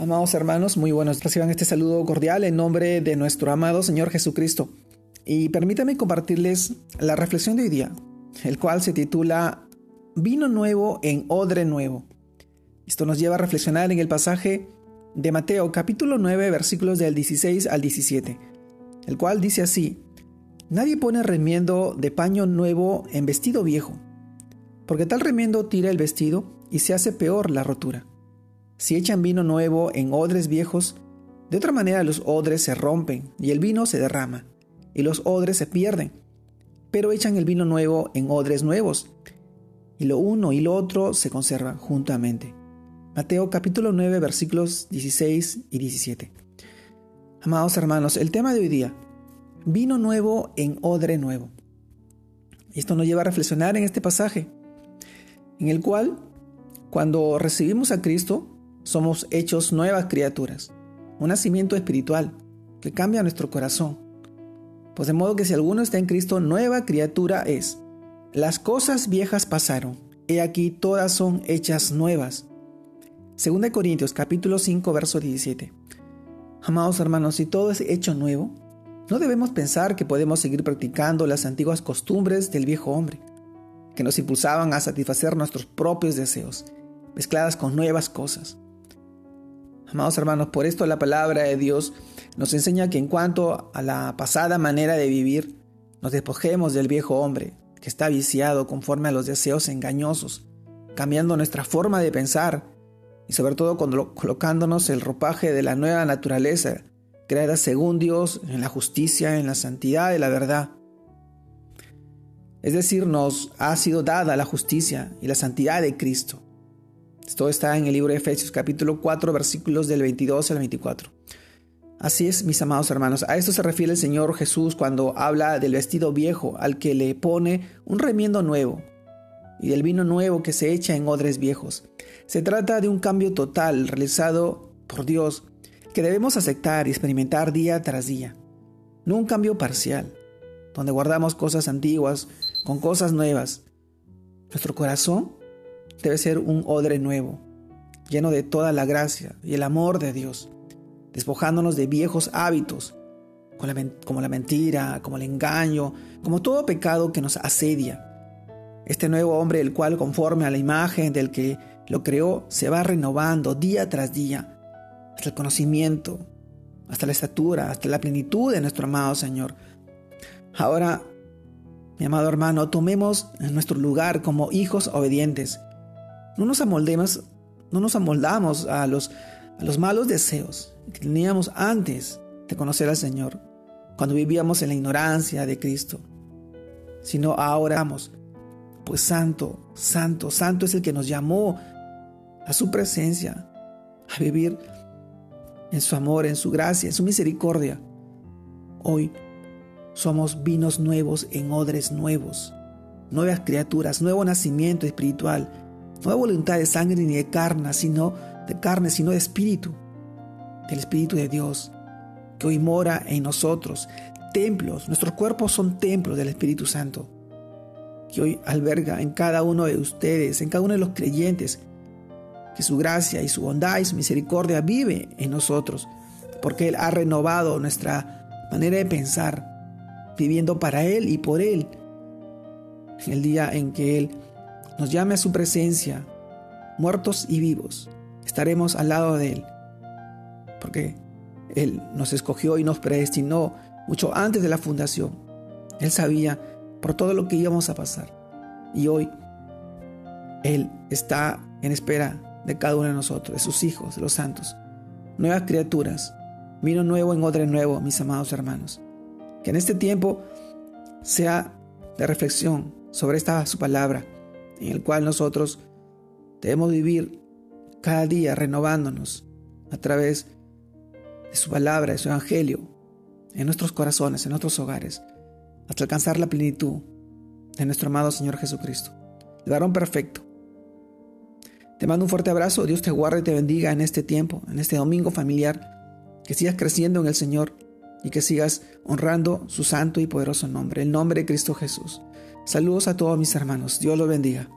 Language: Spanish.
Amados hermanos, muy buenos. Reciban este saludo cordial en nombre de nuestro amado Señor Jesucristo. Y permítanme compartirles la reflexión de hoy día, el cual se titula Vino nuevo en odre nuevo. Esto nos lleva a reflexionar en el pasaje de Mateo capítulo 9 versículos del 16 al 17, el cual dice así, Nadie pone remiendo de paño nuevo en vestido viejo, porque tal remiendo tira el vestido y se hace peor la rotura. Si echan vino nuevo en odres viejos, de otra manera los odres se rompen y el vino se derrama, y los odres se pierden. Pero echan el vino nuevo en odres nuevos, y lo uno y lo otro se conservan juntamente. Mateo capítulo 9 versículos 16 y 17. Amados hermanos, el tema de hoy día, vino nuevo en odre nuevo. Esto nos lleva a reflexionar en este pasaje, en el cual, cuando recibimos a Cristo, somos hechos nuevas criaturas, un nacimiento espiritual que cambia nuestro corazón. Pues de modo que si alguno está en Cristo, nueva criatura es. Las cosas viejas pasaron, he aquí todas son hechas nuevas. 2 Corintios capítulo 5 verso 17. Amados hermanos, si todo es hecho nuevo, no debemos pensar que podemos seguir practicando las antiguas costumbres del viejo hombre, que nos impulsaban a satisfacer nuestros propios deseos, mezcladas con nuevas cosas. Amados hermanos, por esto la palabra de Dios nos enseña que en cuanto a la pasada manera de vivir, nos despojemos del viejo hombre, que está viciado conforme a los deseos engañosos, cambiando nuestra forma de pensar y sobre todo colocándonos el ropaje de la nueva naturaleza, creada según Dios en la justicia, en la santidad y la verdad. Es decir, nos ha sido dada la justicia y la santidad de Cristo. Esto está en el libro de Efesios capítulo 4 versículos del 22 al 24. Así es, mis amados hermanos, a esto se refiere el Señor Jesús cuando habla del vestido viejo al que le pone un remiendo nuevo y del vino nuevo que se echa en odres viejos. Se trata de un cambio total realizado por Dios que debemos aceptar y experimentar día tras día, no un cambio parcial, donde guardamos cosas antiguas con cosas nuevas. Nuestro corazón debe ser un odre nuevo, lleno de toda la gracia y el amor de Dios, despojándonos de viejos hábitos, como la mentira, como el engaño, como todo pecado que nos asedia. Este nuevo hombre, el cual conforme a la imagen del que lo creó, se va renovando día tras día, hasta el conocimiento, hasta la estatura, hasta la plenitud de nuestro amado Señor. Ahora, mi amado hermano, tomemos nuestro lugar como hijos obedientes, no nos amoldemos, no nos amoldamos a los, a los malos deseos que teníamos antes de conocer al Señor, cuando vivíamos en la ignorancia de Cristo, sino ahora vamos, pues santo, santo, santo es el que nos llamó a su presencia, a vivir en su amor, en su gracia, en su misericordia. Hoy somos vinos nuevos en odres nuevos, nuevas criaturas, nuevo nacimiento espiritual, no de voluntad de sangre ni de carne, sino de carne, sino de espíritu, del Espíritu de Dios, que hoy mora en nosotros. Templos, nuestros cuerpos son templos del Espíritu Santo, que hoy alberga en cada uno de ustedes, en cada uno de los creyentes, que su gracia y su bondad y su misericordia vive en nosotros, porque Él ha renovado nuestra manera de pensar, viviendo para Él y por Él, en el día en que Él nos llame a su presencia, muertos y vivos, estaremos al lado de Él. Porque Él nos escogió y nos predestinó mucho antes de la fundación. Él sabía por todo lo que íbamos a pasar. Y hoy Él está en espera de cada uno de nosotros, de sus hijos, de los santos. Nuevas criaturas. Vino nuevo en odre nuevo, mis amados hermanos. Que en este tiempo sea de reflexión sobre esta su palabra en el cual nosotros debemos vivir cada día renovándonos a través de su palabra, de su evangelio, en nuestros corazones, en nuestros hogares, hasta alcanzar la plenitud de nuestro amado Señor Jesucristo, el varón perfecto. Te mando un fuerte abrazo, Dios te guarde y te bendiga en este tiempo, en este domingo familiar, que sigas creciendo en el Señor y que sigas honrando su santo y poderoso nombre, el nombre de Cristo Jesús. Saludos a todos mis hermanos. Dios los bendiga.